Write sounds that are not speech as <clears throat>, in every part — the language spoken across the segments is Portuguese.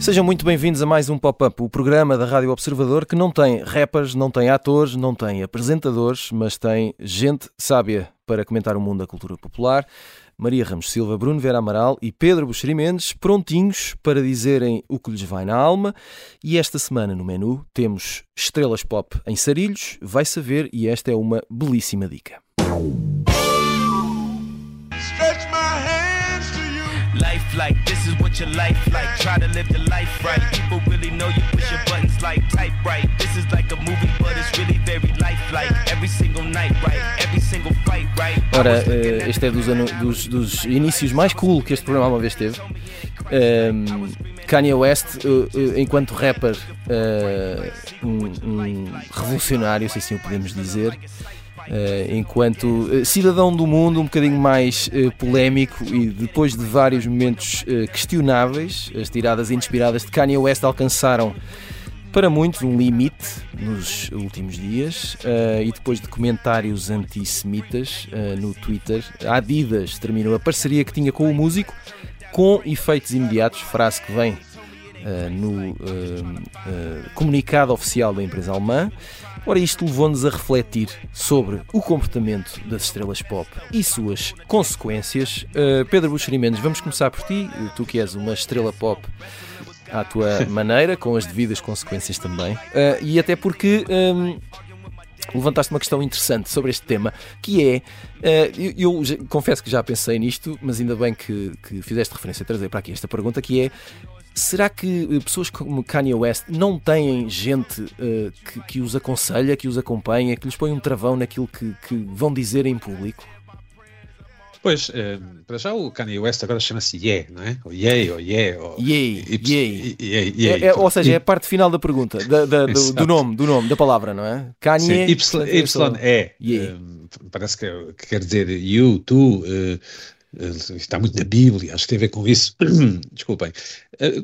Sejam muito bem-vindos a mais um Pop-Up, o programa da Rádio Observador que não tem rappers, não tem atores, não tem apresentadores, mas tem gente sábia para comentar o mundo da cultura popular. Maria Ramos Silva, Bruno Vera Amaral e Pedro Buxeri Mendes prontinhos para dizerem o que lhes vai na alma. E esta semana no menu temos estrelas pop em sarilhos, vai saber, e esta é uma belíssima dica. Life like this is what your life like. Try to live the life right. People really know you push your buttons like type right. This is like a movie, but it's really very lifelike. Every single night, right? Every single fight, right? Ora, uh, este é dos, dos, dos, inícios mais cool que este programa uma vez teve. Um, Kanye West, uh, uh, enquanto rapper, um, um revolucionário, se assim o podemos dizer. Uh, enquanto uh, cidadão do mundo um bocadinho mais uh, polémico e depois de vários momentos questionáveis, as tiradas inspiradas de Kanye West alcançaram para muitos um limite nos últimos dias e depois de comentários antissemitas no Twitter, a Adidas terminou a parceria que tinha com o músico com efeitos imediatos, frase que vem no comunicado oficial da empresa alemã. Ora, isto levou-nos a refletir sobre o comportamento das estrelas pop e suas consequências. Uh, Pedro Buxeri Mendes, vamos começar por ti, tu que és uma estrela pop à tua <laughs> maneira, com as devidas consequências também. Uh, e até porque. Um, levantaste uma questão interessante sobre este tema, que é, uh, eu, eu, confesso que já pensei nisto, mas ainda bem que, que fizeste referência a trazer para aqui esta pergunta, que é Será que eh, pessoas como Kanye West não têm gente uh, que, que, os aconselha, que os acompanha, que lhes põe um travão naquilo que, que vão dizer em público? Pois, uh, para já o Kanye West agora chama-se Ye, não é? Ou Ye, ou Ye, ou... Ye. É, é, ou seja, é a parte final da pergunta, da, da, do, do, nome, do nome, da palavra, não é? Kanye... Sim, y, y, E. Um, parece que, que, quer dizer you, tu... Uh, está muito na Bíblia, acho que tem a ver com isso. <clears throat> Desculpem. Eh,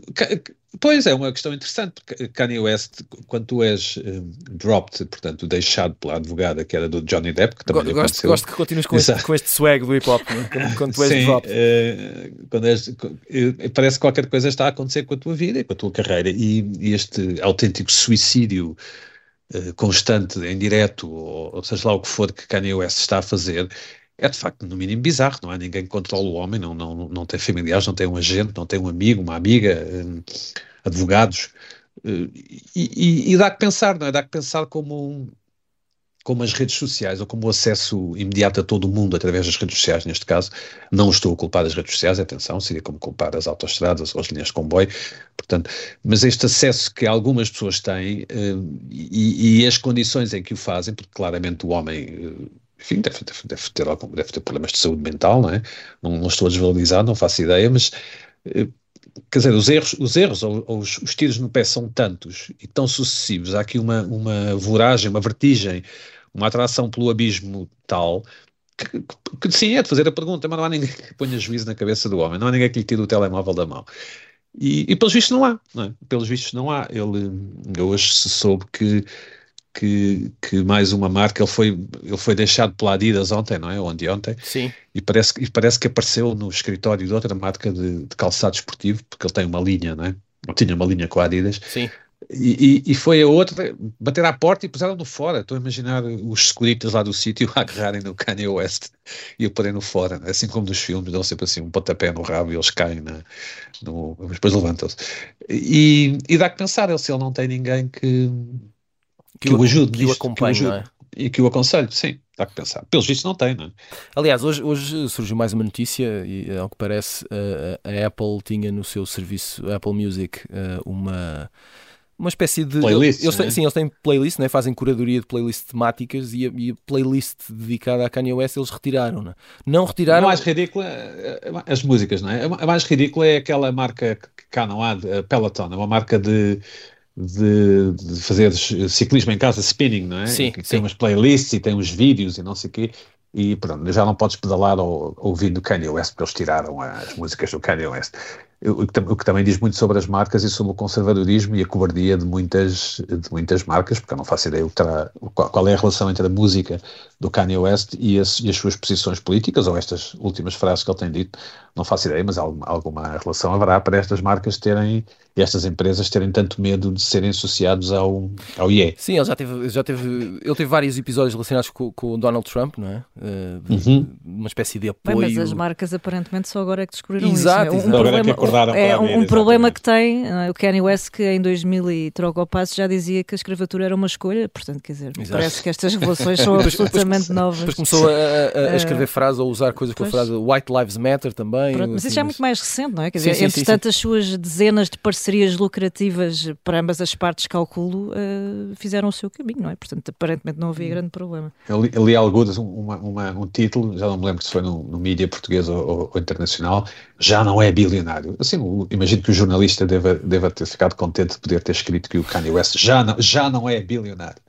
pois é, uma questão interessante, porque Kanye West, quando tu és um, dropped, portanto, deixado pela advogada que era do Johnny Depp, que também gosto, aconteceu. Gosto que continues com este, com este swag do hip hop, né? quando tu és Sim, dropped. Uh, quando és, uh, parece que qualquer coisa está a acontecer com a tua vida e com a tua carreira, e, e este autêntico suicídio uh, constante, em direto, ou, ou seja lá o que for que Kanye West está a fazer, é de facto no mínimo bizarro, não há ninguém que controle o homem, não, não, não tem familiares, não tem um agente, não tem um amigo, uma amiga, um, advogados, uh, e, e, e, dá que pensar, não é? Dá que pensar como, como as redes sociais, ou como o acesso imediato a todo o mundo através das redes sociais, neste caso, não estou a culpar das redes sociais, atenção, seria como culpar as autoestradas ou as linhas de comboio, portanto, mas este acesso que algumas pessoas têm uh, e, e, as condições em que o fazem, porque claramente o homem... Enfim, deve, deve, deve, ter, algum, deve ter problemas de saúde mental, não é? Não, não estou a desvalorizar, não faço ideia, mas eh, quer dizer, os erros, os erros ou, ou os, os, tiros no pé são tantos e tão sucessivos, há aqui uma, uma voragem, uma vertigem, uma atração pelo abismo tal que, que, que, sim, é de fazer a pergunta, mas não há ninguém que ponha juízo na cabeça do homem, não há ninguém que lhe tire o telemóvel da mão. E, e pelos vistos não há, não é? pelos vistos não há. Ele, hoje se soube que que, que mais uma marca, ele foi, ele foi deixado pela Adidas ontem, não é? Ontem, ontem. Sim. E parece, e parece que apareceu no escritório de outra marca de, de calçado esportivo, porque ele tem uma linha, não é? Tinha uma linha com a Adidas. Sim. E, e, e, foi a outra bater à porta e puseram-no fora. Estou a imaginar os securitas lá do sítio <laughs> a agarrarem no Kanye West e o porem no fora, assim como nos filmes, dão sempre assim um pontapé no rabo e eles caem, na, no, depois levantam-se. E, e dá que pensar, se ele não tem ninguém que, que, que o, ajude, que o acompanhe, que o ajude, é? E que o aconselhe, sim, dá que pensar. Pelos vistos não tem, não é? Aliás, hoje, hoje surgiu mais uma notícia e ao que parece a, a Apple tinha no seu serviço Apple Music eh, uma uma espécie de. Playlist. Eles têm, né? Sim, eles têm playlist, né? fazem curadoria de playlists temáticas e a, e a playlist dedicada a Kanye West eles retiraram. Né? Não retiraram. A mais ridícula, as músicas, não é? A mais ridícula é aquela marca que cá não há, a Peloton, é uma marca de de, de, fazer ciclismo em casa, spinning, não é? Sim, que sim. tem umas playlists e tem uns vídeos e não sei o quê. E pronto, já não podes pedalar ou, ouvindo Kanye West, porque eles tiraram as músicas do Kanye West. o que, o que, também diz muito sobre as marcas e sobre o conservadorismo e a cobardia de muitas, de muitas marcas, porque eu não faço ideia terá, qual, qual, é a relação entre a música do Kanye West e as, e as, suas posições políticas, ou estas últimas frases que ele tem dito, não faço ideia, mas alguma, alguma relação haverá para estas marcas terem e estas empresas terem tanto medo de serem associados ao, ao IE. Sim, ele já teve, já teve, ele teve vários episódios relacionados com, com o Donald Trump, não é? Uh, uhum. Uma espécie de apoio. Bem, mas as marcas aparentemente só agora é que descobriram exato, isso. Exato. Um, agora é que acordaram é, um, um problema que tem é? o Kanye West que em 2000 e troca o passo já dizia que a escravatura era uma escolha, portanto, quer dizer, exato. parece que estas revoluções <laughs> são absolutamente novas. Depois começou a, a, a escrever uh, frases ou usar coisas com a frase White Lives Matter também. Pronto, mas isso já é muito mais recente, não é? Quer dizer, sim, sim, entretanto, sim, as suas dezenas de parcerias lucrativas para ambas as partes, calculo, uh, fizeram o seu caminho, não é? Portanto, aparentemente não havia grande problema. Eu li, eu li alguns, uma, uma, um título, já não me lembro se foi no, no mídia português ou, ou, ou, internacional, já não é bilionário. Assim, imagino que o jornalista deva, deva ter ficado contente de poder ter escrito que o Kanye West já não, já não é bilionário.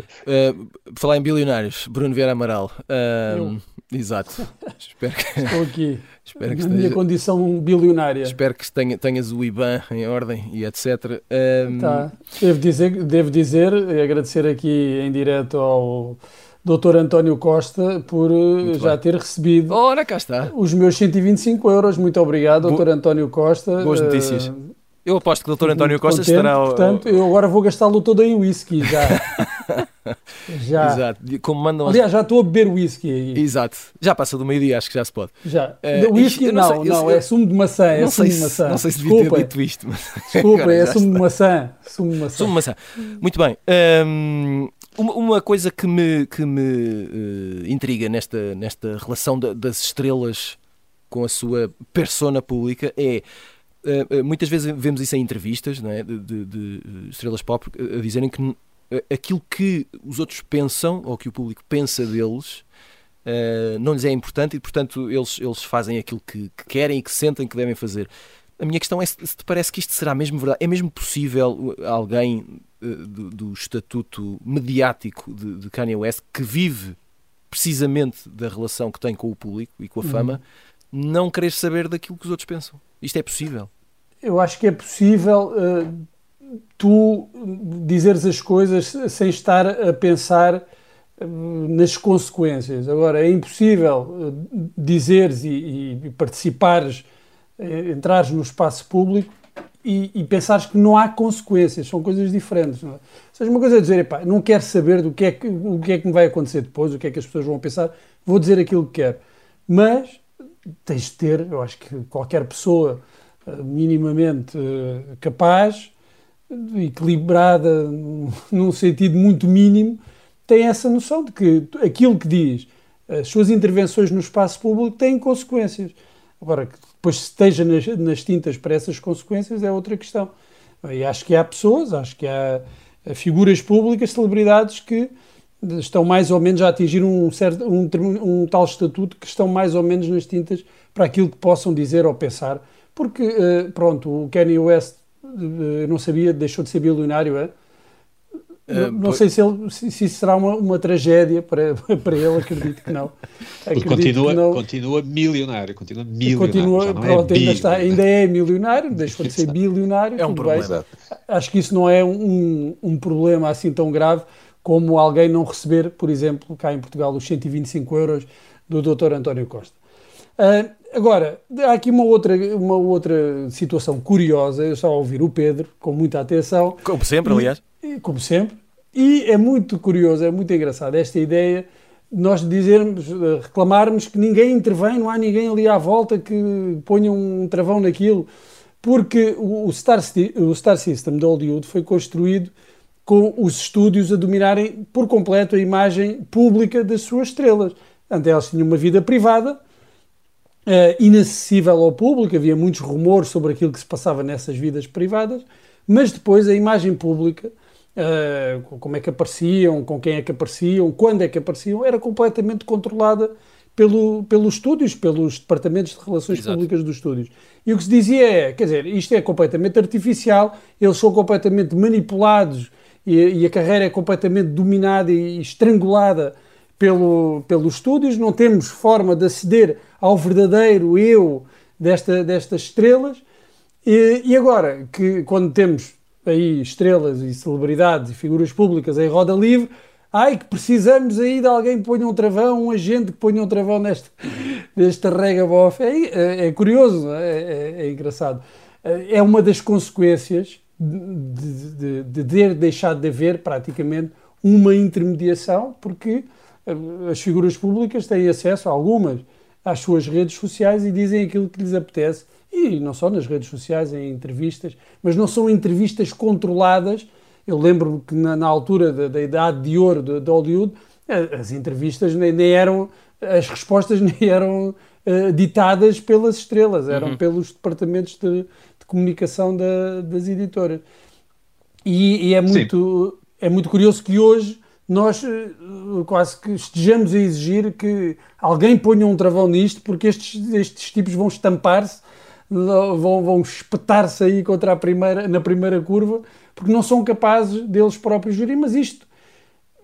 Uh, falar em bilionários, Bruno Vieira Amaral. Uh, exato. <laughs> Espero que... Estou aqui. <laughs> Espero que na esteja... minha condição bilionária. Espero que tenha, tenhas o IBAN em ordem e etc. Um... Tá. Devo dizer, devo dizer, agradecer aqui em direto ao Dr. António Costa por eh, Muito já bem. ter recebido Ora, cá está. os meus 125 euros. Muito obrigado, Bo... Dr. António Costa. Boas notícias. Uh... Eu aposto que o Dr. António Costa contente, estará. Portanto, eu agora vou gastá-lo todo em whisky já. <laughs> já. Exato. Como mandam Aliás, já estou a beber whisky aí. Exato. Já passa do meio-dia, acho que já se pode. Já. Uh, whisky, não, não, sei, não é sumo de maçã. É sumo de maçã. Não sei se devia ter dito isto. Mas <laughs> Desculpa, é sumo de maçã. Sumo de maçã. Sumo de maçã. Muito bem. Um, uma, coisa que me, que me uh, intriga nesta, nesta relação da, das estrelas com a sua persona pública é muitas vezes vemos isso em entrevistas é? de, de, de estrelas pop a dizerem que aquilo que os outros pensam ou que o público pensa deles não lhes é importante e, portanto, eles, eles fazem aquilo que, que, querem e que sentem que devem fazer. A minha questão é se, te parece que isto será mesmo verdade. É mesmo possível alguém do, do, estatuto mediático de, de, Kanye West que vive precisamente da relação que tem com o público e com a uhum. fama não querer saber daquilo que os outros pensam? Isto é possível? Eu acho que é possível uh, tu dizeres as coisas sem estar a pensar uh, nas consequências. Agora, é impossível uh, dizeres e, e participares, entrares no espaço público e, e pensares que não há consequências, são coisas diferentes. Não é? Ou seja, uma coisa é dizer, epá, não quero saber do que, é que, o que é que me vai acontecer depois, o que é que as pessoas vão pensar, vou dizer aquilo que quero. Mas tens de ter, eu acho que qualquer pessoa minimamente eh, capaz, equilibrada <laughs> num sentido muito mínimo, tem essa noção de que aquilo que diz, as suas intervenções no espaço público têm consequências. Agora, que depois esteja nas, nas tintas para essas consequências é outra questão. E acho que há pessoas, acho que há figuras públicas, celebridades que estão mais ou menos a atingir um, certo, um, um tal estatuto que estão mais ou menos nas tintas para aquilo que possam dizer ou pensar porque, uh, pronto, o Kanye West, uh, não sabia, deixou de ser bilionário, é? Uh, não sei se, ele, se, se será uma, uma tragédia para, <laughs> para ele, acredito que não. <laughs> Acredito continua, que não. continua milionário, continua milionário. Continua, é pronto, é ainda, está, ainda é milionário, deixou de ser <laughs> bilionário. É um problema. Bem. Acho que isso não é um, um problema assim tão grave como alguém não receber, por exemplo, cá em Portugal, os 125 euros do Dr. António Costa. Uh, agora, há aqui uma outra, uma outra situação curiosa. Eu estava a ouvir o Pedro com muita atenção. Como sempre, e, aliás. Como sempre. E é muito curioso, é muito engraçado esta ideia de nós dizermos, reclamarmos que ninguém intervém, não há ninguém ali à volta que ponha um travão naquilo. Porque o Star, o Star System de Hollywood foi construído com os estúdios a dominarem por completo a imagem pública das suas estrelas. Antes elas tinham uma vida privada, uh, inacessível ao público, havia muitos rumores sobre aquilo que se passava nessas vidas privadas, mas depois a imagem pública, uh, como é que apareciam, com quem é que apareciam, quando é que apareciam, era completamente controlada pelo, pelos estúdios, pelos departamentos de relações Exato. públicas dos estúdios. E o que se dizia é, quer dizer, isto é completamente artificial, eles são completamente manipulados e, e a carreira é completamente dominada e estrangulada pelo, pelos estúdios, não temos forma de aceder ao verdadeiro eu desta, destas estrelas E, e agora, que quando temos aí estrelas e celebridades e figuras públicas em roda livre, ai que precisamos aí de alguém que ponha um travão, um agente que ponha um travão neste, <laughs> neste rega-bof. É, é, é, curioso, é? é, é, engraçado. É uma das consequências de, de, de ter deixado de haver praticamente uma intermediação, porque eh, as figuras públicas têm acesso, algumas, às suas redes sociais e dizem aquilo que lhes apetece e não só nas redes sociais, em entrevistas, mas não são entrevistas controladas. Eu lembro que na, na altura da, da, idade de ouro de, de Hollywood, eh, as entrevistas nem, nem, eram, as respostas <laughs> nem eram uh, ditadas pelas estrelas, eram uhum. pelos departamentos de, de comunicação da, das editoras. E, e, é, muito, é muito curioso que hoje nós uh, quase que estejamos a exigir que alguém ponha um travão nisto, porque estes, estes tipos vão estampar-se vão, vão espetar-se aí contra a primeira, na primeira curva, porque não são capazes deles próprios gerir. Mas isto,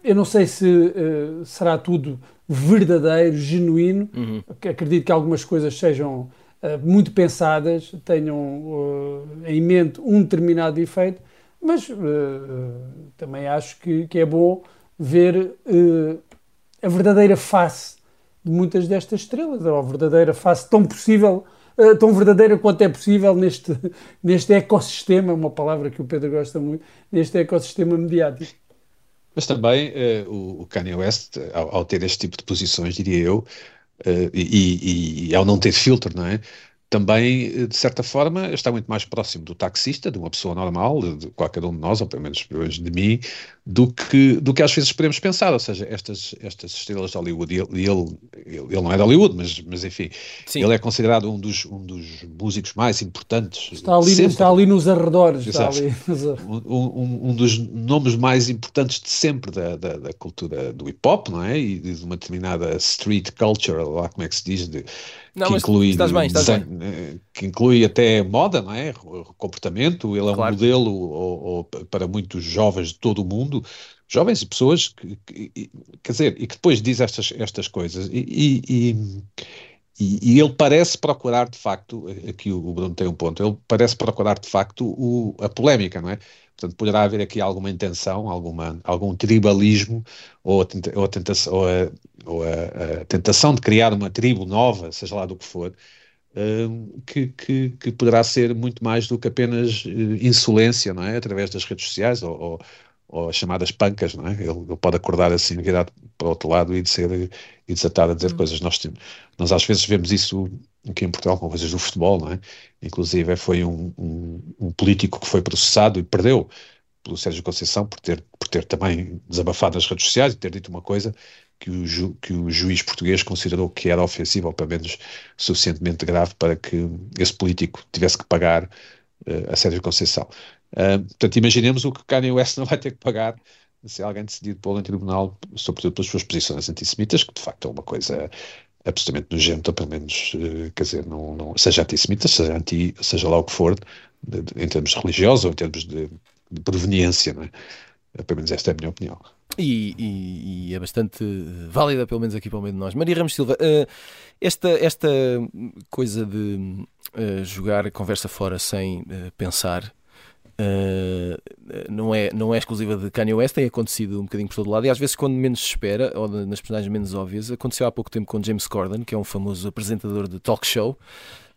eu não sei se uh, será tudo verdadeiro, genuíno. Uhum. Acredito que algumas coisas sejam muito pensadas, tenham uh, em mente um determinado efeito, mas também acho que, que, é bom ver a verdadeira face de muitas destas estrelas, ou a verdadeira face tão possível eh, tão verdadeira quanto é possível neste, <laughs> neste ecossistema, uma palavra que o Pedro gosta muito, neste ecossistema mediático. Mas também o, Kanye West, ao, ao, ter este tipo de posições, diria eu, uh, e, e, e, ao não ter filtro, não é? também, eh, de certa forma, está muito mais próximo do taxista, de uma pessoa normal, de qualquer um de nós, ou pelo menos, pelo menos de mim, do que, do que às vezes podemos pensar. Ou seja, estas, estas estrelas de Hollywood, e ele, ele, ele, não é de Hollywood, mas, mas enfim, Sim. ele é considerado um dos, um dos músicos mais importantes. Está ali, está ali nos arredores. Está ali um, um, um, dos nomes mais importantes de sempre da, da, da cultura do hip hop, não é? E de uma determinada street culture, lá como é que se diz, de não, que inclui estás bem, estás desenho, bem. Eh, que inclui até moda, não é? Comportamento, ele é claro. um modelo ou, ou, para muitos jovens de todo o mundo, jovens e pessoas que, que, quer dizer, e que depois diz estas, estas coisas e, e, e, e, ele parece procurar de facto, aqui o Bruno tem um ponto, ele parece procurar de facto o, a polémica, não é? Portanto, poderá haver aqui alguma intenção, alguma, algum tribalismo ou a, ou a, tentação, ou a, ou a, a tentação de criar uma tribo nova, seja lá do que for, uh, que, que, que, poderá ser muito mais do que apenas uh, insolência, não é? Através das redes sociais ou, ou, as chamadas pancas, não é? Ele, ele, pode acordar assim, virado para o outro lado e, ser, e desatar a dizer hum. coisas. Nós, nós às vezes vemos isso aqui em Portugal com coisas do futebol, não é? Inclusive foi um, um, um, político que foi processado e perdeu pelo Sérgio Conceição por ter, por ter também desabafado nas redes sociais e ter dito uma coisa que o, ju, que o juiz português considerou que era ofensiva ou pelo menos suficientemente grave para que esse político tivesse que pagar uh, a Sérgio Conceição. Uh, portanto, imaginemos o que Kanye West não vai ter que pagar se alguém decidir pô-lo em tribunal, sobretudo pelas suas posições antissemitas, que de facto é uma coisa absolutamente nojenta, pelo menos, uh, quer dizer, não, não, seja antissemita, seja, anti, seja lá o que for, de, de, em termos religiosos ou em termos de, de proveniência, não é? Pelo menos esta é a minha opinião. E, e, e, é bastante válida, pelo menos aqui para o meio de nós. Maria Ramos Silva, esta, esta coisa de jogar a conversa fora sem uh, não, é, não é exclusiva de Kanye West, tem acontecido um bocadinho por todo lado e às vezes quando menos se espera, ou nas personagens menos óbvias, aconteceu há pouco tempo com James Corden, que é um famoso apresentador de talk show,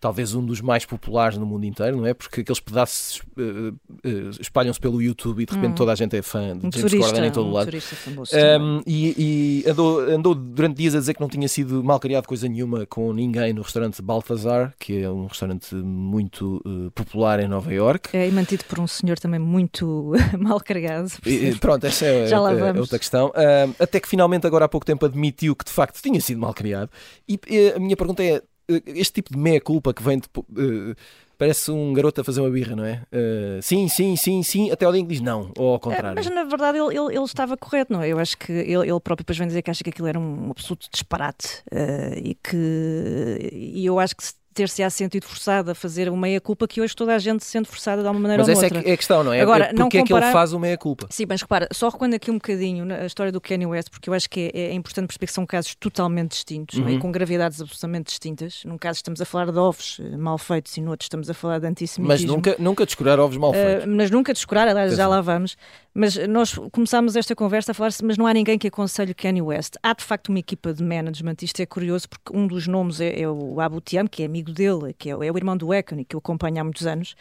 talvez um dos mais populares no mundo inteiro, não é? Porque aqueles pedaços uh, uh, espalham-se pelo YouTube e de repente hum. toda a gente é fã de um James turista, Corden em todo um lado. Um, e, e andou, andou durante dias a dizer que não tinha sido mal criado coisa nenhuma com ninguém no restaurante Balthazar, que é um restaurante muito uh, popular em Nova York. É, e mantido por um senhor também muito <laughs> mal criado. E, pronto, essa é, <laughs> é, outra questão. até que finalmente, agora há pouco tempo, admitiu que de facto tinha sido mal criado. E a minha pergunta é: este tipo de meia-culpa que vem de, uh, parece um garoto a fazer uma birra, não é? Uh, sim, sim, sim, sim, até o dia que diz não, ou ao contrário. mas na verdade ele, ele, ele, estava correto, não é? Eu acho que ele, ele próprio depois vem dizer que acha que aquilo era um absoluto disparate uh, e que e eu acho que ter-se-á sentido forçado a fazer uma meia-culpa que hoje toda a gente se sente forçada de uma maneira mas ou outra. Mas essa é a questão, não é? Agora, é porque não comparar... é que ele faz uma meia-culpa? Sim, mas repara, só recuando aqui um bocadinho na história do Kanye West, porque eu acho que é, é importante perceber que são casos totalmente distintos, uhum. é? com gravidades absolutamente distintas. Num caso estamos a falar de ovos eh, mal feitos e no outro estamos a falar de antissemitismo. Mas nunca, nunca descurar ovos mal feitos. Uh, mas nunca descurar, aliás, já lá vamos. Mas nós começámos esta conversa a falar-se, mas não há ninguém que aconselhe Kanye West. Há de facto uma equipa de management, isto é curioso, porque um dos nomes é, é o Abu Tiam, que é amigo dele, que é, é o irmão do Ekon, que o acompanha há muitos anos,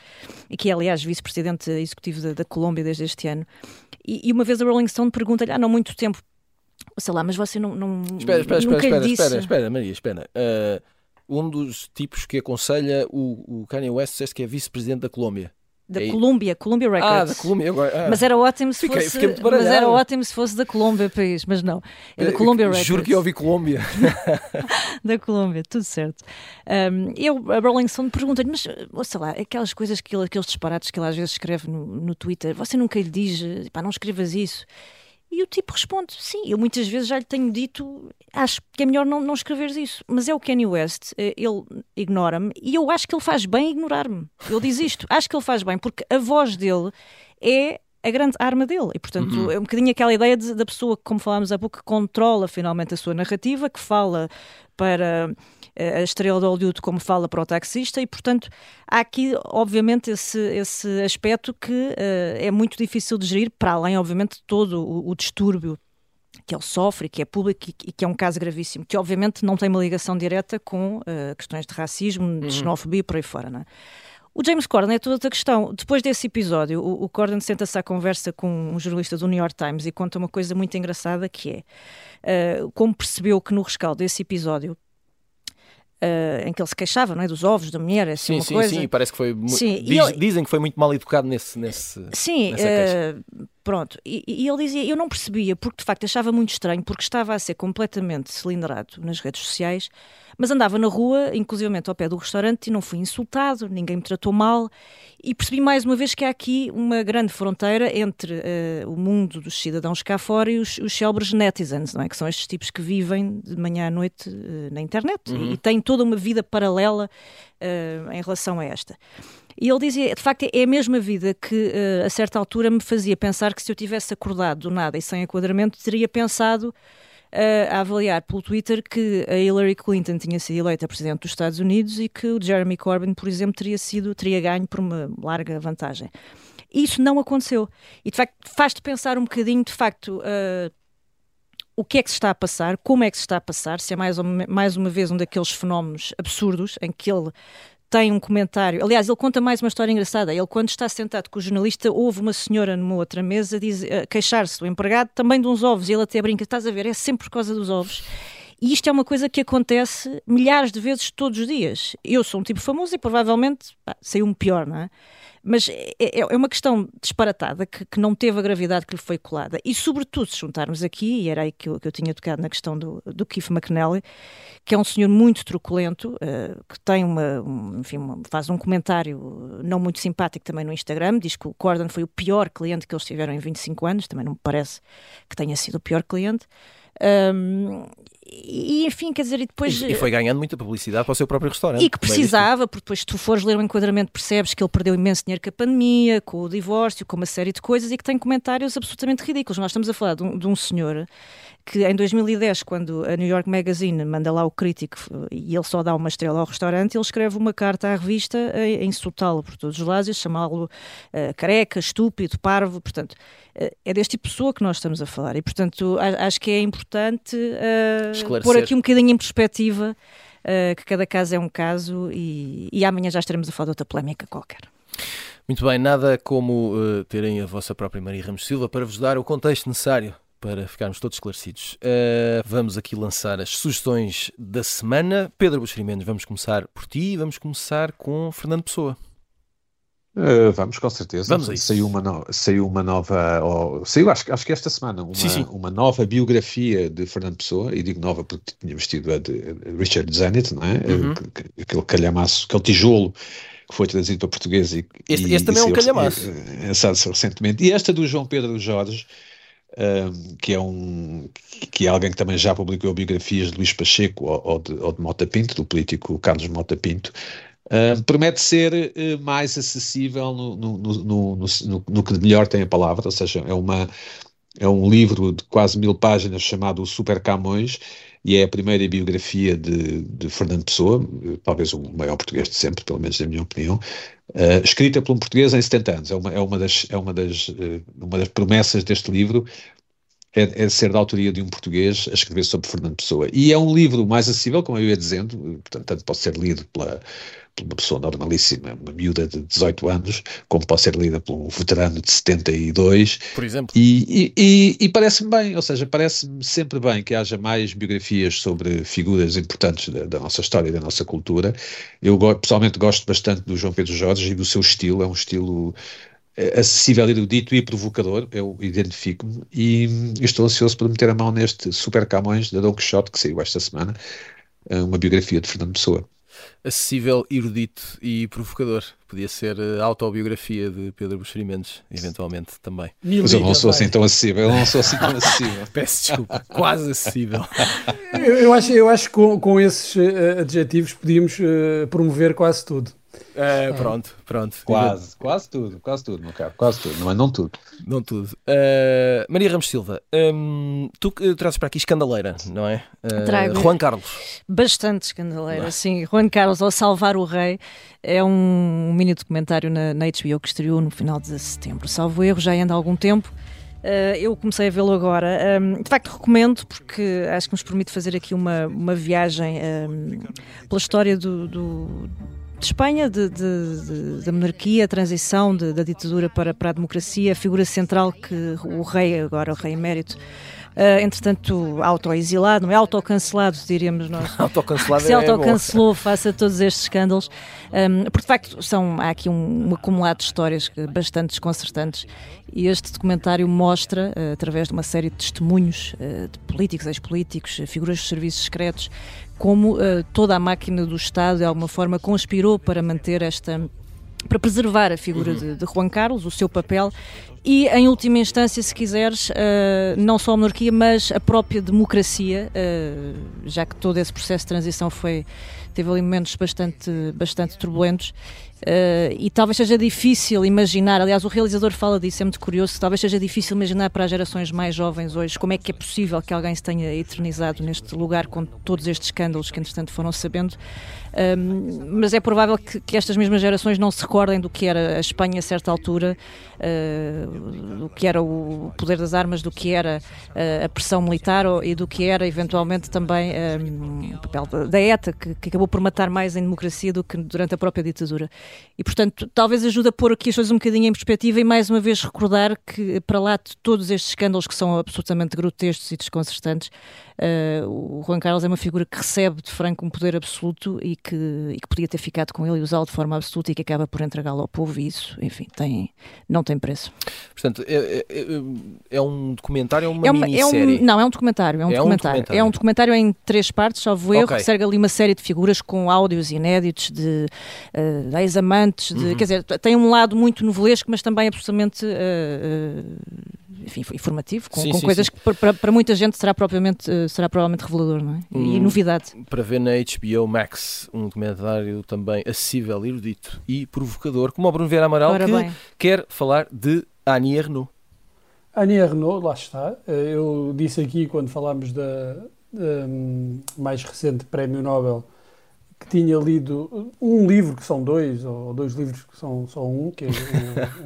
e que é, aliás, vice-presidente executivo da, da, Colômbia desde este ano. E, e uma vez a Rolling Stone pergunta-lhe, há não muito tempo, sei lá, mas você não. não espera, espera, espera, espera, espera, espera, Maria, espera. Uh, um dos tipos que aconselha o, o Kanye West disseste que é vice-presidente da Colômbia da é Columbia, Columbia Records. Ah, da Columbia agora. Ah. Mas era ótimo se fiquei, fosse. Fiquei mas era ótimo se fosse da Colômbia país, mas não. É da Columbia Records. Juro que eu ouvi Colômbia. <laughs> <laughs> da Colômbia, tudo certo. Um, eu, a Rolling Stone pergunta-lhe, mas sei lá, aquelas coisas, que ele, aqueles disparates que ele às vezes escreve no, no Twitter, você nunca lhe diz, pá, não escrevas isso. E o tipo responde: Sim, eu muitas vezes já lhe tenho dito, acho que é melhor não, não escreveres isso. Mas é o Kanye West, eh, ele ignora-me e eu acho que ele faz bem ignorar-me. Ele diz isto: acho que ele faz bem, porque a voz dele é a grande arma dele. E, portanto, uhum. é um bocadinho aquela ideia de, da pessoa que, como falámos há pouco, que controla finalmente a sua narrativa, que fala para a estrela de Hollywood como fala para o taxista e, portanto, há aqui, obviamente, esse, esse aspecto que uh, é muito difícil de gerir, para além, obviamente, de todo o, o distúrbio que ele sofre, que é público e que é um caso gravíssimo, que obviamente não tem uma ligação direta com uh, questões de racismo, de uhum. xenofobia por aí fora, não é? O James Corden é toda outra questão. Depois desse episódio, o, o Corden senta-se à conversa com um jornalista do New York Times e conta uma coisa muito engraçada que é uh, como percebeu que no rescaldo desse episódio Uh, em que ele se queixava não é, dos ovos da mulher, assim, sim, uma sim, coisa. Sim, parece que foi. Sim, diz, ele... Dizem que foi muito mal educado nesse. nesse sim, uh, pronto. E, e, ele dizia: Eu não percebia, porque de facto achava muito estranho, porque estava a ser completamente cilindrado nas redes sociais, mas andava na rua, inclusivamente ao pé do restaurante, e não fui insultado, ninguém me tratou mal. E percebi mais uma vez que há aqui uma grande fronteira entre uh, o mundo dos cidadãos cá fora e os, os célebres netizens, não é? Que são estes tipos que vivem de manhã à noite uh, na internet uhum. e, e têm toda uma vida paralela uh, em relação a esta. E ele dizia, de facto, é a mesma vida que a certa altura me fazia pensar que se eu tivesse acordado do nada e sem enquadramento, teria pensado a avaliar pelo Twitter que a Hillary Clinton tinha sido eleita presidente dos Estados Unidos e que o Jeremy Corbyn, por exemplo, teria sido teria ganho por uma larga vantagem. Isso não aconteceu. E de facto faz-te pensar um bocadinho, de facto, uh, o que é que se está a passar, como é que se está a passar, se é mais mais uma vez um daqueles fenómenos absurdos em que ele tem um comentário. Aliás, ele conta mais uma história engraçada. Ele, quando está sentado com o jornalista, ouve uma senhora numa outra mesa uh, queixar-se do empregado também de uns ovos. E ele até brinca: estás a ver, é sempre por causa dos ovos. E isto é uma coisa que acontece milhares de vezes todos os dias. Eu sou um tipo famoso e provavelmente saiu-me pior, não é? Mas é, é, é uma questão disparatada que, que, não teve a gravidade que lhe foi colada. E, sobretudo, se juntarmos aqui, e era aí que eu, que eu tinha tocado na questão do, do Keith McNally, que é um senhor muito truculento, uh, que tem uma, um, enfim, uma, faz um comentário não muito simpático também no Instagram, diz que o Corden foi o pior cliente que eles tiveram em 25 anos, também não me parece que tenha sido o pior cliente. Um, e enfim, quer dizer, e depois. E, foi ganhando muita publicidade para o seu próprio restaurante. E que precisava, porque depois, se tu fores ler o enquadramento, percebes que ele perdeu imenso dinheiro com a pandemia, com o divórcio, com uma série de coisas e que tem comentários absolutamente ridículos. Nós estamos a falar de um, de um senhor que em 2010, quando a New York Magazine manda lá o crítico e ele só dá uma estrela ao restaurante, ele escreve uma carta à revista a insultá-lo por todos os lados e chamá-lo uh, careca, estúpido, parvo, portanto, é deste tipo de pessoa que nós estamos a falar e, portanto, acho que é importante uh, pôr aqui um bocadinho em perspectiva que cada caso é um caso e, e amanhã já estaremos a falar de outra polémica qualquer. Muito bem, nada como uh, terem a vossa própria Maria Ramos Silva para vos dar o contexto necessário para ficarmos todos esclarecidos. Uh, vamos aqui lançar as sugestões da semana. Pedro Buxerimentos, vamos começar por ti e vamos começar com Fernando Pessoa. Uh, vamos, com certeza. Vamos a isso. Saiu uma, no... saiu uma nova. Oh, saiu, acho, acho que esta semana, uma, sim, sim. uma nova biografia de Fernando Pessoa, e digo nova porque tinha vestido a de Richard Zenit, não é? Uhum. Aquele calhamaço, aquele tijolo que foi trazido para português. E, este, e, este também é um calhamaço. recentemente. E esta do João Pedro Jorge uh, que, é um, que é alguém que também já publicou biografias de Luís Pacheco ou, ou, de, ou de Mota Pinto, do político Carlos Mota Pinto, Uh, promete ser uh, mais acessível no, no, no, no, que melhor tem a palavra, ou seja, é, uma, é um livro de quase mil páginas chamado Super Camões e é a primeira biografia de, de Fernando Pessoa, talvez o maior português de sempre, pelo menos na minha opinião, uh, escrita por um português em 70 anos. É uma, é uma, das, é uma, das, uma das promessas deste livro, é, é, ser da autoria de um português a escrever sobre Fernando Pessoa. E é um livro mais acessível, como eu ia dizendo, portanto, tanto pode ser lido pela uma pessoa normalíssima, uma miúda de 18 anos, como pode ser lida por um veterano de 72. Por exemplo. E, e, e, e parece-me bem, ou seja, parece-me sempre bem que haja mais biografias sobre figuras importantes da, da, nossa história e da nossa cultura. Eu pessoalmente gosto bastante do João Pedro Jorge e do seu estilo, é um estilo eh, acessível, erudito e provocador, eu identifico-me e estou ansioso por meter a mão neste Super Camões da Don Quixote que saiu esta semana, eh, uma biografia de Fernando Pessoa acessível, erudito e provocador. Podia ser a autobiografia de Pedro Buxeri Mendes, eventualmente também. Mas eu não sou assim tão acessível, eu não sou assim tão acessível. <laughs> Peço desculpa, quase acessível. eu, eu, acho, eu acho que com, com esses uh, adjetivos podíamos uh, promover quase tudo. Uh, pronto, pronto. Quase, quase tudo, quase tudo, meu caro, quase tudo, não é não tudo. Não tudo. Uh, Maria Ramos Silva, um, tu trazes para aqui escandaleira, não é? Uh, Trago. Juan Carlos. Bastante escandaleira, sim. Juan Carlos ao salvar o rei é um mini documentário na, na HBO que estreou no final de setembro. Salvo erro, já anda há algum tempo. Uh, eu comecei a vê-lo agora. Um, de facto, recomendo, porque acho que nos permite fazer aqui uma, uma viagem um, pela história do, do de Espanha, de, de, de, da monarquia, a transição da ditadura para, para a democracia, a figura central que o rei, agora o rei emérito, Uh, entretanto, autoexilado, não é? Autocancelado, diríamos nós. <laughs> autocancelado <laughs> se é autocancelou face a todos estes escândalos. Um, porque, de facto, são, há aqui um, um, acumulado de histórias bastante desconcertantes e este documentário mostra, uh, através de uma série de testemunhos uh, de políticos, ex-políticos, figuras de serviços secretos, como toda a máquina do Estado, de alguma forma, conspirou para manter esta para preservar a figura uhum. de, de, Juan Carlos, o seu papel e, em última instância, se quiseres, uh, não só a monarquia, mas a própria democracia, uh, já que todo esse processo de transição foi teve ali momentos bastante, bastante turbulentos Uh, e talvez seja difícil imaginar, aliás, o realizador fala disso, é muito curioso, talvez seja difícil imaginar para as gerações mais jovens hoje como é que é possível que alguém se tenha eternizado neste lugar com todos estes escândalos que, entretanto, foram sabendo. Um, mas é provável que, que, estas mesmas gerações não se recordem do que era a Espanha a certa altura, do que era o poder das armas, do que era uh, a pressão militar e do que era, eventualmente, também o papel da ETA, que, que acabou por matar mais em democracia do que durante a própria ditadura. E, portanto, talvez ajude a pôr aqui as coisas um bocadinho em perspectiva e, mais uma vez, recordar que, para lá de todos estes escândalos que são absolutamente grotescos e desconcertantes, uh, o Juan Carlos é uma figura que recebe de Franco um poder absoluto e que, e que podia ter ficado com ele e usá-lo de forma absoluta e que acaba por entregá-lo ao povo e isso, enfim, tem, não tem preço. Portanto, é, é, é um documentário ou uma, é uma minissérie? É um, não, é um documentário. É um, é documentário. um documentário. É um documentário em três partes, salvo erro, okay. que segue ali uma série de figuras com áudios inéditos de, uh, de ex-amantes, uhum. quer dizer, tem um lado muito novelesco, mas também absolutamente... Uh, enfim, informativo, com, sim, com sim, coisas sim. que para, para, muita gente será, propriamente, uh, será provavelmente revelador não é? e hum, novidade. Para ver na HBO Max, um documentário também acessível, erudito e provocador, como o Bruno Vieira Amaral, Ora que bem. quer falar de Annie Ernaux. Annie Ernaux, lá está. Eh, eu disse aqui quando falámos da, da um, mais recente Prémio Nobel que tinha lido um livro, que são dois, ou dois livros que são só um, que é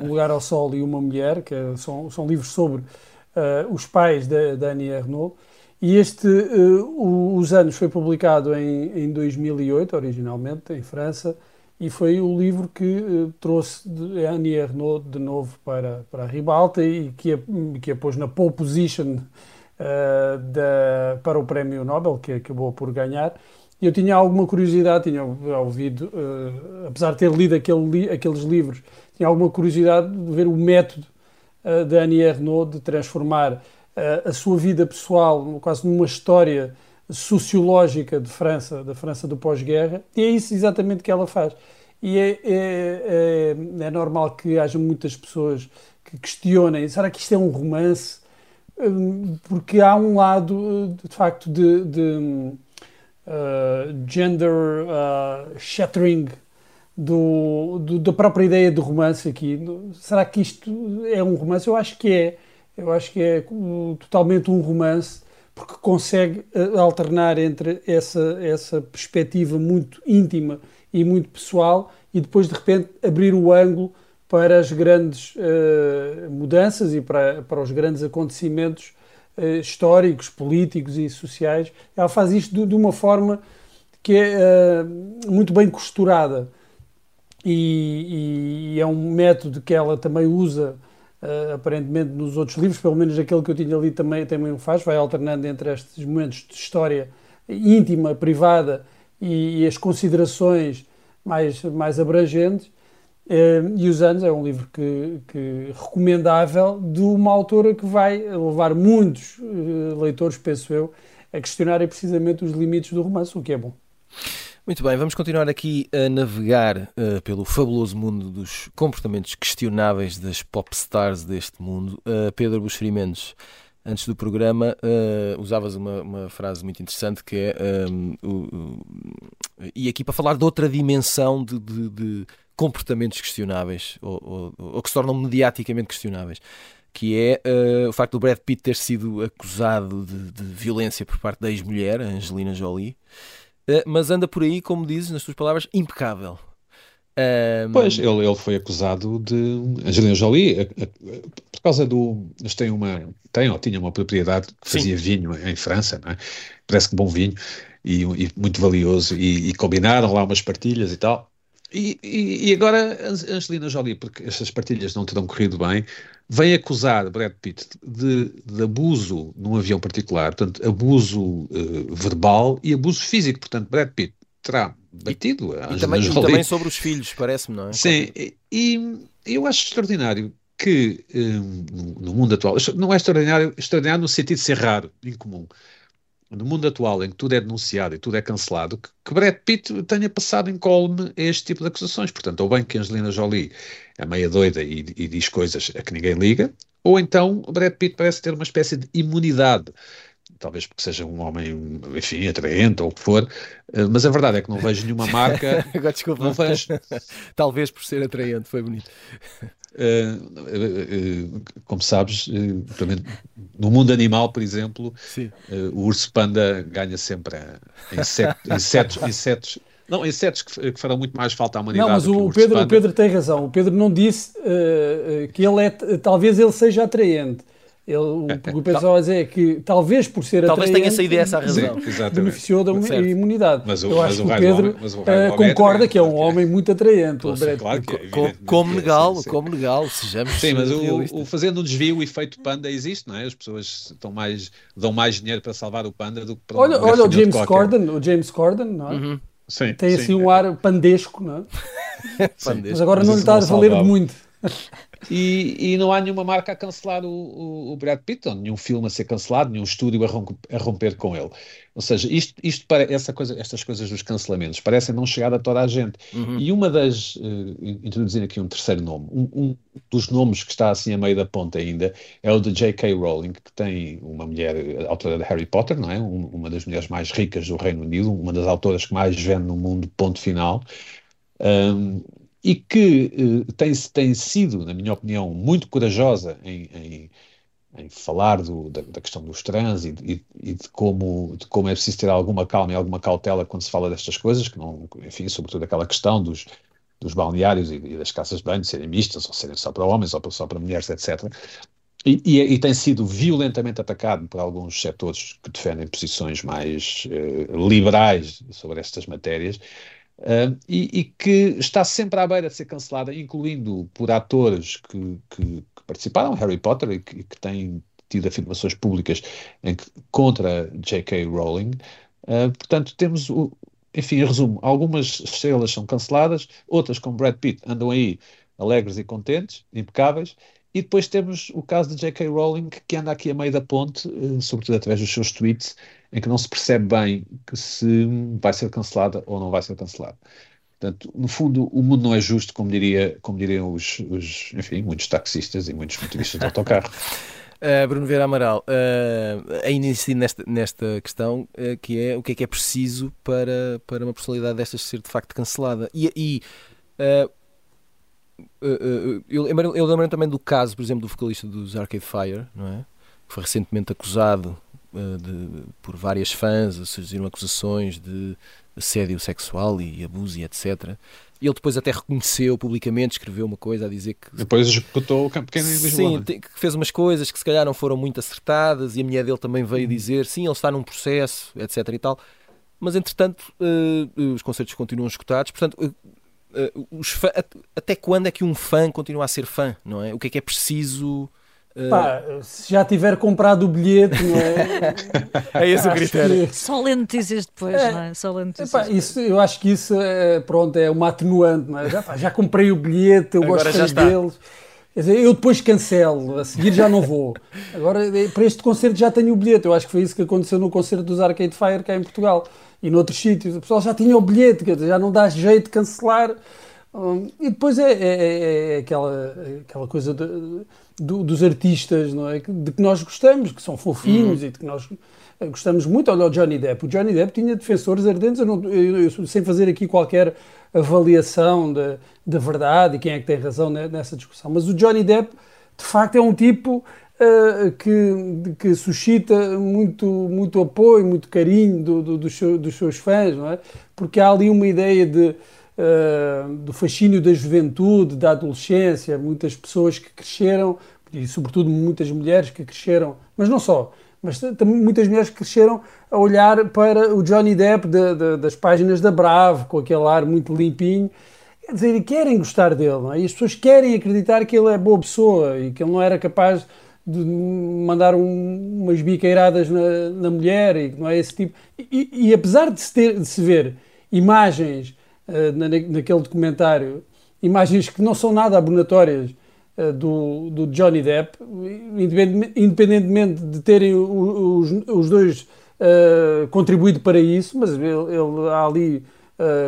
Um <laughs> Lugar ao Sol e Uma Mulher, que é, são, são livros sobre uh, os pais da, da Annie Ernaux. E este, uh, Os Anos, foi publicado em, em 2008, originalmente, em França, e foi o livro que uh, trouxe a Annie Ernaux de novo para, para a ribalta e que a, que a pôs na pole position da, para o Prémio Nobel, que acabou por ganhar eu tinha alguma curiosidade, tinha ouvido, uh, apesar de ter lido aquele aqueles livros, tinha alguma curiosidade de ver o método uh, da Annie Ernaux de transformar uh, a sua vida pessoal quase numa história sociológica de França, da França do pós-guerra, e é isso exatamente que ela faz. E é, é, é, é normal que haja muitas pessoas que questionem: será que isto é um romance? porque há um lado, de facto, de, de uh, gender uh, shattering do, do, da própria ideia de romance aqui. Será que isto é um romance? Eu acho que é. Eu acho que é totalmente um romance porque consegue uh, alternar entre essa, essa perspectiva muito íntima e muito pessoal e depois de repente abrir o ângulo para as grandes uh, mudanças e para, para os grandes acontecimentos históricos, políticos e sociais. Ela faz isto de, uma forma que é muito bem costurada e, e, é um método que ela também usa uh, aparentemente nos outros livros, pelo menos aquele que eu tinha ali também, também o faz, vai alternando entre estes momentos de história íntima, privada e, e as considerações mais, mais abrangentes. Uh, e os anos é um livro que, que recomendável de uma autora que vai levar muitos uh, leitores, penso eu, a questionarem precisamente os limites do romance, o que é bom. Muito bem, vamos continuar aqui a navegar uh, pelo fabuloso mundo dos comportamentos questionáveis das pop stars deste mundo. Uh, Pedro Buxeri Mendes, antes do programa, uh, usavas uma, uma, frase muito interessante que é. Um, ehm, e aqui para falar de outra dimensão de, de, de comportamentos questionáveis ou, ou, ou, que se tornam mediaticamente questionáveis. Que é o facto do Brad Pitt ter sido acusado de, de violência por parte da ex-mulher, Angelina Jolie. Eh, mas anda por aí, como dizes nas tuas palavras, impecável. Um... Pois, ele, ele foi acusado de Angelina Jolie, a, a, por causa do. Eles têm uma. Têm ou tinham uma propriedade que fazia Sim. vinho em França, não é? Parece que bom vinho e, e muito valioso, e, e, combinaram lá umas partilhas e tal. E, e, agora Angelina Jolie, porque estas partilhas não terão corrido bem, vem acusar Brad Pitt de, de abuso num avião particular, portanto, abuso uh, verbal e abuso físico. Portanto, Brad Pitt terá batido a Angelina e também, Jolie. E também sobre os filhos, parece-me, não é? Sim, e, e, eu acho extraordinário que um, no mundo atual, não é extraordinário, extraordinário no sentido de ser raro, incomum, no mundo atual em que tudo é denunciado e tudo é cancelado, que, que Brad Pitt tenha passado incólume a este tipo de acusações. Portanto, ou bem que Angelina Jolie é meia doida e, e diz coisas a que ninguém liga, ou então Brad Pitt parece ter uma espécie de imunidade talvez porque seja um homem, enfim, atraente ou o que for, eh, mas a verdade é que não vejo nenhuma <laughs> marca. Agora desculpa. Não vejo... <laughs> talvez por ser atraente, foi bonito. Uh, uh, como sabes, no mundo animal, por exemplo, o urso panda ganha sempre insetos, insetos, insetos não, insetos que, que farão muito mais falta à humanidade. Não, mas o, o Pedro, o Pedro tem razão. O Pedro não disse que ele é, talvez ele seja atraente. Ele, <laughs> o, que o pessoal dizer é que talvez por ser talvez tenha saído essa razão Sim, beneficiou da certo. imunidade. Mas o, Eu acho que o Pedro homem, uh, concorda é que é um homem muito atraente. Poxa, claro que é, como, como legal, sim, como legal, sejamos Sim, mas o, o, fazendo um desvio, o efeito panda existe, não é? As pessoas estão mais, dão mais dinheiro para salvar o panda do que para Olha, olha o James Corden, o James Corden, não é? Uhum. Sim, tem assim um ar pandesco, não é? <laughs> pandesco. Mas agora não lhe está a valer muito. E, e, não há nenhuma marca a cancelar o, o, o, Brad Pitt, nenhum filme a ser cancelado, nenhum estúdio a, romper, a romper com ele. Ou seja, isto, isto para essa coisa, estas coisas dos cancelamentos parecem não chegar a toda a gente. Uhum. E uma das, uh, introduzindo aqui um terceiro nome, um, um, dos nomes que está assim a meio da ponta ainda é o de J.K. Rowling, que tem uma mulher, autora de Harry Potter, não é? Um, uma das mulheres mais ricas do Reino Unido, uma das autoras que mais vende no mundo, ponto final. Um, e que eh, tem, tem sido, na minha opinião, muito corajosa em, em, em falar do, da, da, questão dos trans e, e, e, de, como, de como é preciso ter alguma calma e alguma cautela quando se fala destas coisas, que não, enfim, sobretudo aquela questão dos, dos balneários e, e das casas de banho serem mistas, ou serem só para homens ou só para mulheres, etc. E, e, e, tem sido violentamente atacado por alguns setores que defendem posições mais eh, liberais sobre estas matérias, Uh, e, e, que está sempre à beira de ser cancelada, incluindo por atores que, que, que participaram, Harry Potter, e que, que, têm tido afirmações públicas em contra J.K. Rowling. Uh, portanto, temos, o, enfim, em resumo, algumas estrelas são canceladas, outras, como Brad Pitt, andam aí alegres e contentes, impecáveis, e depois temos o caso de J.K. Rowling, que anda aqui a meio da ponte, uh, sobretudo através dos seus tweets, em que não se percebe bem que se vai ser cancelada ou não vai ser cancelada. Portanto, no fundo, o mundo não é justo, como, diria, como diriam os, os enfim, muitos taxistas e muitos motoristas de <laughs> autocarro. Uh, Bruno Vera Amaral, uh, ainda insistindo nesta, nesta questão, uh, que é o que é que é preciso para, para uma personalidade destas ser de facto cancelada. E, e eu lembro também do caso, por exemplo, do vocalista dos Arcade Fire, não é? que foi recentemente acusado de, por várias fãs, surgiram acusações de assédio sexual e abuso e etc. Ele depois até reconheceu publicamente, escreveu uma coisa a dizer que. Depois executou o campo pequeno em Lisboa. Sim, que fez umas coisas que se calhar não foram muito acertadas e a mulher dele também veio uhum. dizer sim, ele está num processo, etc. e tal. Mas entretanto, uh, os concertos continuam escutados. Portanto, uh, fã, até quando é que um fã continua a ser fã? Não é? O que é que é preciso Pá, se já tiver comprado o bilhete, não é? <laughs> é esse o critério. Que... Só lê notícias depois, é, não é? Só lê notícias. Epá, isso, eu acho que isso é, pronto, é uma atenuante, não é? Já, pá, já comprei o bilhete, eu Agora gosto deles. Quer dizer, eu depois cancelo, a seguir já não vou. Agora, é, para este concerto já tenho o bilhete. Eu acho que foi isso que aconteceu no concerto dos Arcade Fire cá em Portugal e noutros sítios. O pessoal já tinha o bilhete, quer dizer, já não dá jeito de cancelar. Hum, e depois é, é, é, é aquela, aquela coisa de do, dos artistas, não é? De que nós gostamos, que são fofinhos uhum. e de que nós eh, gostamos muito. Olha o Johnny Depp. O Johnny Depp tinha defensores ardentes, eu não, eu, eu, sem fazer aqui qualquer avaliação da, da verdade e quem é que tem razão nessa discussão. Mas o Johnny Depp, de facto, é um tipo uh, que, que suscita muito, muito apoio, muito carinho do, do, do seu, dos seus fãs, não é? Porque há ali uma ideia de. Uh, do fascínio da juventude, da adolescência, muitas pessoas que cresceram, e sobretudo muitas mulheres que cresceram, mas não só, mas também muitas mulheres que cresceram a olhar para o Johnny Depp de, de, das páginas da Bravo, com aquele ar muito limpinho, quer dizer, querem gostar dele, não é? e as pessoas querem acreditar que ele é boa pessoa e que ele não era capaz de mandar um, umas biqueiradas na, na, mulher e não é esse tipo. E, e apesar de se, ter, de se ver imagens na, naquele documentário, imagens que não são nada abonatórias uh, do, do Johnny Depp, independentemente de terem os, os dois uh, contribuído para isso, mas ele, ele há ali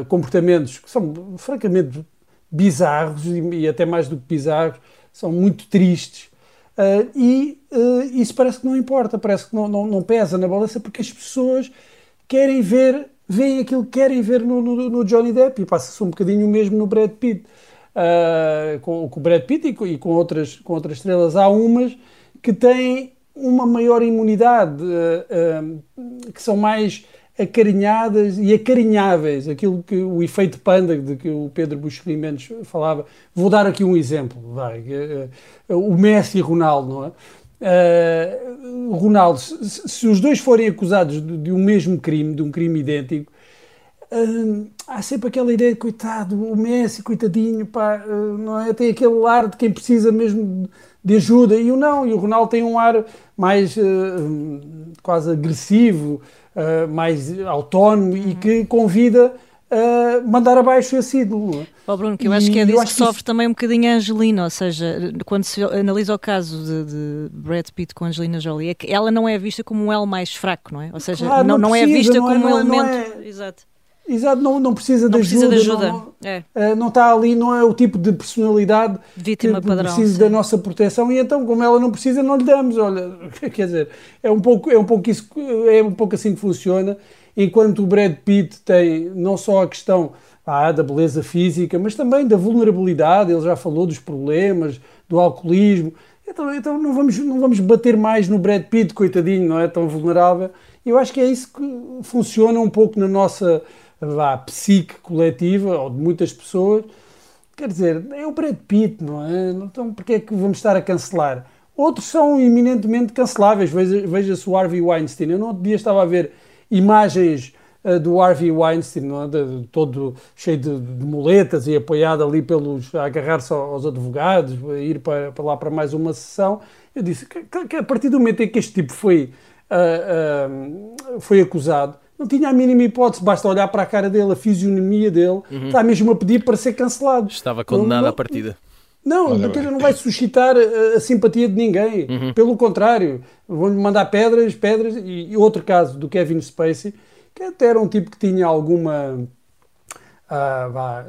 comportamentos que são francamente bizarros e, e, até mais do que bizarros, são muito tristes. Uh, e uh, isso parece que não importa, parece que não, não, não, pesa na balança, porque as pessoas querem ver veem aquilo que querem ver no, no, no Johnny Depp e passa-se um bocadinho o mesmo no Brad Pitt. Uh, com, com o Brad Pitt e com, e com, outras, com outras estrelas. Há umas que têm uma maior imunidade, uh, uh, que são mais acarinhadas e acarinháveis, aquilo que o efeito panda de que o Pedro Buxeri Mendes falava. Vou dar aqui um exemplo, vai, o Messi Ronaldo, não é? Uh, Ronaldo, se, se, os dois forem acusados de, de, um mesmo crime, de um crime idêntico, uh, há sempre aquela ideia de coitado, o Messi, coitadinho, pá, uh, não é? tem aquele ar de quem precisa mesmo de ajuda, e o não, e o Ronaldo tem um ar mais quase agressivo, mais autónomo e que convida mandar abaixo esse ídolo. Oh, Bruno, que eu acho que é disso que sofre isso... também um bocadinho a Angelina, ou seja, quando se analisa o caso de, de, Brad Pitt com Angelina Jolie, é que ela não é vista como um elo mais fraco, não é? Ou seja, claro, não, não, precisa, não, é vista não como é, um elemento. É... Exato. Exato, não, não precisa de ajuda. Precisa de ajuda. Não, é. Eh, não, está ali, não é o tipo de personalidade Vítima que, padrão, precisa sim. da nossa proteção e então, como ela não precisa, não lhe damos. Olha, <laughs> quer dizer, é um pouco, é um pouco, isso, é um pouco assim que funciona enquanto o Brad Pitt tem não só a questão ah, da beleza física, mas também da vulnerabilidade, ele já falou dos problemas, do alcoolismo, então, então não, vamos, não vamos bater mais no Brad Pitt, coitadinho, não é tão vulnerável. Eu acho que é isso que funciona um pouco na nossa psique coletiva, ou de muitas pessoas. Quer dizer, é o Brad Pitt, não é? Então porquê é que vamos estar a cancelar? Outros são eminentemente canceláveis. Veja-se veja o Harvey Weinstein. Eu não outro dia estava a ver imagens uh, do Harvey Weinstein, é? de, todo cheio de, de, muletas e apoiado ali pelos, a agarrar-se aos advogados, a ir para, para, lá para mais uma sessão. Eu disse que, que, a partir do momento em que este tipo foi, uh, uh, foi acusado, não tinha a mínima hipótese, basta olhar para a cara dele, a fisionomia dele, uhum. está mesmo a pedir para ser cancelado. Estava condenado à partida. Não, Olha não vai suscitar a, a, simpatia de ninguém. Uhum. Pelo contrário, vão-lhe mandar pedras, pedras. E, e, outro caso do Kevin Spacey, que até era um tipo que tinha alguma. Ah, vá,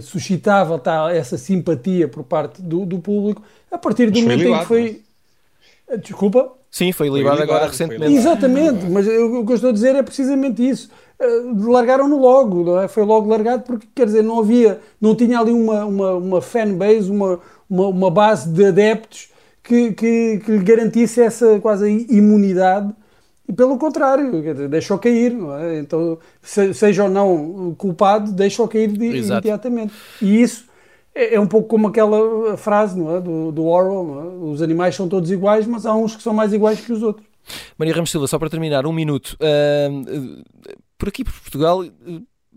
suscitava tá, essa simpatia por parte do, do público, a partir do momento em que foi. Desculpa? Sim, foi libado agora recentemente. Exatamente, mas eu, o que eu estou a dizer é precisamente isso. Uh, largaram-no logo, é? Foi logo largado porque, quer dizer, não havia, não tinha ali uma, uma, uma fanbase, uma, uma, uma base de adeptos que, que, que lhe garantisse essa quase imunidade e pelo contrário, deixou cair, é? então seja ou não culpado, deixou cair de, imediatamente. E isso é, é, um pouco como aquela frase não é? do, do Orwell: é? os animais são todos iguais, mas há uns que são mais iguais que os outros. Maria Ramos Silva, só para terminar, um minuto. Uh, por aqui, por Portugal,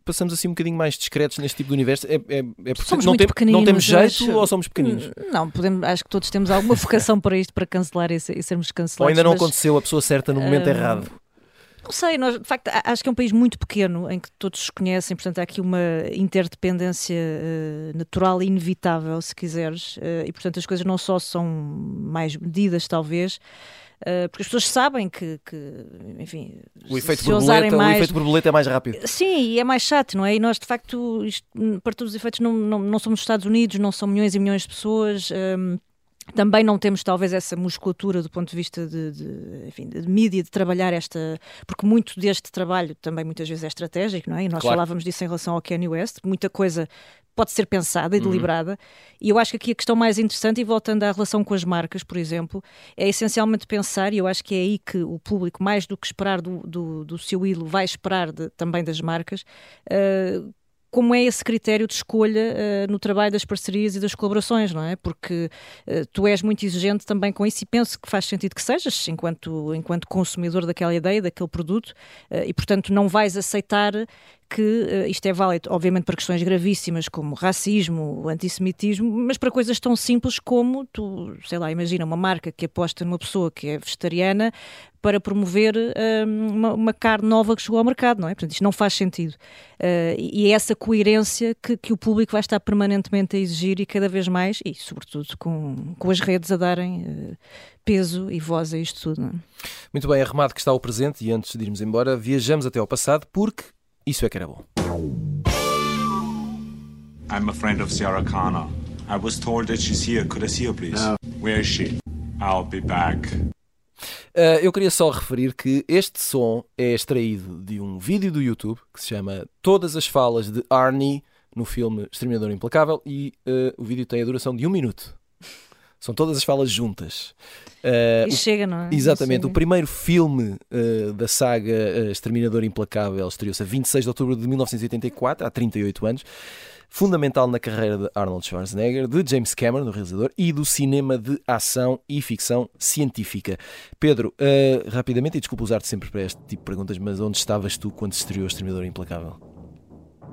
passamos assim um bocadinho mais discretos neste tipo de universo? É, é, é porque somos não, muito tem, não temos jeito acho... ou somos pequeninos? Não, podemos, acho que todos temos alguma vocação para isto, para cancelar e, e sermos cancelados. Ou ainda não mas... aconteceu a pessoa certa no momento uh... errado? Não sei, nós, de facto, acho que é um país muito pequeno em que todos se conhecem, portanto há aqui uma interdependência uh, natural e inevitável, se quiseres, uh, e portanto as coisas não só são mais medidas, talvez, Uh, porque as pessoas sabem que, que enfim, o efeito, se borboleta, mais... o efeito borboleta é mais rápido. Sim, e é mais chato, não é? E nós, de facto, isto, para todos os efeitos, não, não, não somos Estados Unidos, não são milhões e milhões de pessoas. Um, também não temos talvez essa musculatura do ponto de vista de, de, enfim, de mídia, de trabalhar esta. Porque muito deste trabalho também muitas vezes é estratégico, não é? E nós claro. falávamos disso em relação ao Kanye West. Muita coisa pode ser pensada e uhum. deliberada. Uhum. E eu acho que aqui a questão mais interessante, e voltando à relação com as marcas, por exemplo, é essencialmente pensar, e eu acho que é aí que o público, mais do que esperar do, do, do seu ídolo, vai esperar de, também das marcas. Uh, como é esse critério de escolha uh, no trabalho das parcerias e das colaborações, não é? Porque uh, tu és muito exigente também com isso e penso que faz sentido que sejas, enquanto, enquanto consumidor daquela ideia, daquele produto, uh, e portanto não vais aceitar que uh, isto é válido, obviamente, para questões gravíssimas como racismo, antissemitismo, mas para coisas tão simples como tu, sei lá, imagina uma marca que aposta numa pessoa que é vegetariana para promover uh, uma, uma, carne nova que chegou ao mercado, não é? Portanto, isto não faz sentido. Uh, e é essa coerência que, que, o público vai estar permanentemente a exigir e cada vez mais, e sobretudo com, com as redes a darem peso e voz a isto tudo. É? Muito bem, arrumado que está o presente e antes de irmos embora, viajamos até ao passado porque isso é que era bom. I'm a friend of Sarah Connor. I was told that she's here. Could I see her, please? No. Where is she? I'll be back. Uh, eu queria só referir que este som é extraído de um vídeo do YouTube que se chama Todas as Falas de Arnie no filme Exterminador Implacável e uh, o vídeo tem a duração de um minuto. São todas as falas juntas. Uh, e chega, não é? Exatamente. O primeiro filme uh, da saga uh, Exterminador Implacável estreou-se a 26 de outubro de 1984, há 38 anos. Fundamental na carreira de Arnold Schwarzenegger, de James Cameron, do realizador, e do cinema de ação e ficção científica. Pedro, rapidamente, e desculpa usar-te sempre para este tipo de perguntas, mas onde estavas tu quando se estreou Exterminador Implacável?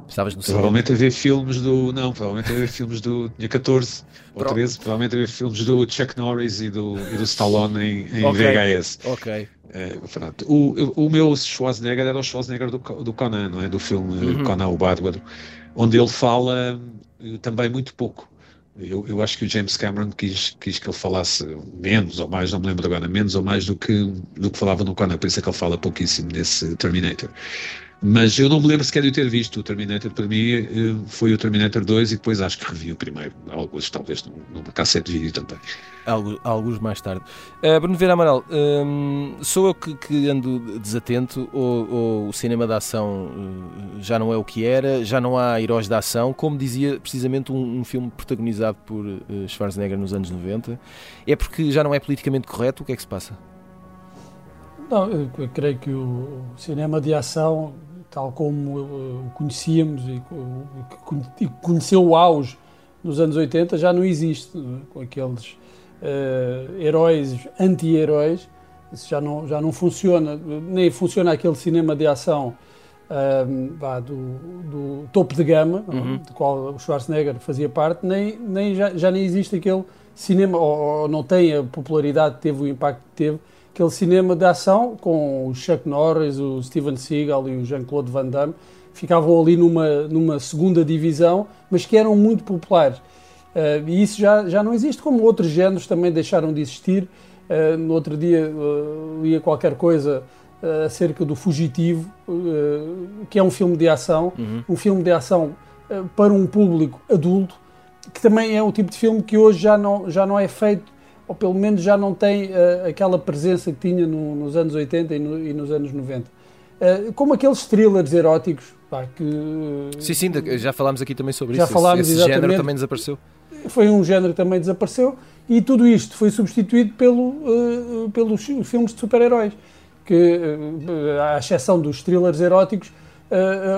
Estavas no Provavelmente a ver filmes do. Não, provavelmente a ver filmes do. Tinha 14 ou 13, provavelmente a ver filmes do Chuck Norris e do, e do Stallone em, em okay. VHS. Ok. É, o, o meu Schwarzenegger era o Schwarzenegger do, do Conan, não é? Do filme uhum. Conan o Bárbaro, onde ele fala eh, também muito pouco. Eu, eu acho que o James Cameron quis, quis que ele falasse menos ou mais, não me lembro agora, menos ou mais do que, do que falava no Conan, por isso é que ele fala pouquíssimo nesse Terminator. Mas eu não me lembro sequer de ter visto o Terminator. Para mim eh, foi o Terminator 2 e depois acho que revi o primeiro. Alguns, talvez, numa cassete de vídeo também. Alguns, alguns mais tarde. Uh, Bruno Vieira Amaral, um, sou eu que, que, ando desatento ou, ou, o cinema da ação uh, já não é o que era, já não há heróis da ação, como dizia precisamente um, um filme protagonizado por uh, Schwarzenegger nos anos 90. É porque já não é politicamente correto? O que é que se passa? Não, eu creio que o cinema de ação tal como o conhecíamos e que conheceu o auge nos anos 80, já não existe, é? com aqueles uh, heróis, anti-heróis, isso já não, já não funciona, nem funciona aquele cinema de ação uh, do, do, topo de gama, é? uhum. do qual o Schwarzenegger fazia parte, nem, nem já, já nem existe aquele cinema, ou, ou não tem a popularidade que teve, o impacto que teve, aquele cinema de ação com o Chuck Norris, o Steven Seagal e o Jean-Claude Van Damme, ficavam ali numa, numa segunda divisão, mas que eram muito populares. Uh, e isso já, já não existe, como outros géneros também deixaram de existir. Uh, no outro dia uh, lia qualquer coisa acerca do Fugitivo, que é um filme de ação, uhum. um filme de ação para um público adulto, que também é o tipo de filme que hoje já não, já não é feito ou pelo menos já não tem uh, aquela presença que tinha no, nos anos 80 e, no, e nos anos 90. Uh, como aqueles thrillers eróticos, pá, que... Sim, sim, já falámos aqui também sobre já isso. Falámos, esse, esse género também desapareceu. Foi um género que também desapareceu e tudo isto foi substituído pelo, uh, pelos filmes de super-heróis, que, à exceção dos thrillers eróticos,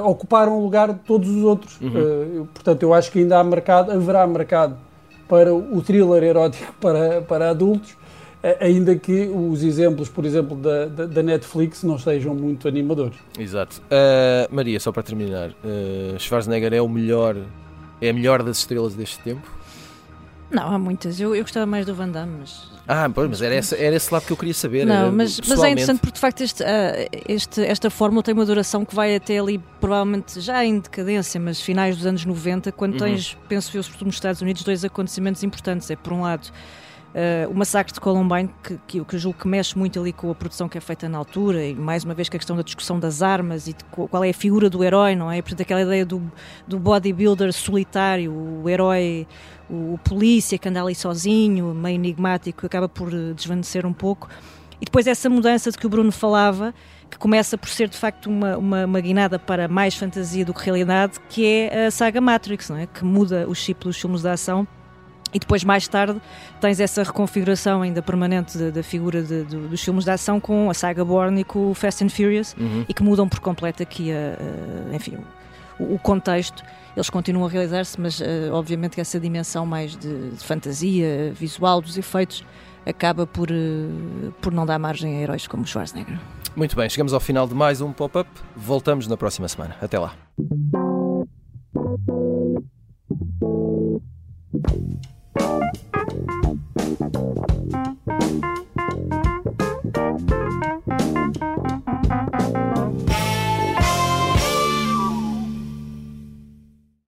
ocuparam o lugar de todos os outros. Uhum. Uh, portanto, eu acho que ainda há mercado, haverá mercado para o thriller erótico <laughs> para, para adultos, ainda que os exemplos, por exemplo, da, da, da, Netflix não sejam muito animadores. Exato. Maria, só para terminar, Schwarzenegger é o melhor, é a melhor das estrelas deste tempo? Não, há muitas. Eu, eu gostava mais do Van Damme, mas ah, pois, mas era, esse, era esse lado que eu queria saber. Não, mas, mas é interessante porque de facto este, uh, este, esta fórmula tem uma duração que vai até ali, provavelmente já em decadência, mas finais dos anos 90, quando uhum. tens, penso eu, sobretudo nos Estados Unidos, dois acontecimentos importantes. É por um lado. Uh, o massacre de Columbine, que, que, que eu julgo que mexe muito ali com a produção que é feita na altura, e mais uma vez com a questão da discussão das armas e qual é a figura do herói, não é? Portanto, aquela ideia do, do bodybuilder solitário, o herói o, polícia que anda ali sozinho, meio enigmático, acaba por eh, desvanecer um pouco. E depois essa mudança de que o Bruno falava, que começa por ser de facto uma, uma, uma, guinada para mais fantasia do que realidade, que é a saga Matrix, não é? que muda o chip dos filmes de ação. E depois, mais tarde, tens essa reconfiguração ainda permanente da, da figura de, de, dos filmes de ação com a saga Bourne e com o Fast and Furious, uhum. e que mudam por completo aqui a, a enfim, o, o contexto eles continuam a realizar-se, mas uh, obviamente que essa dimensão mais de, de, fantasia visual dos efeitos acaba por, uh, por não dar margem a heróis como Schwarzenegger. Muito bem, chegamos ao final de mais um pop-up. Voltamos na próxima semana. Até lá. Thank you.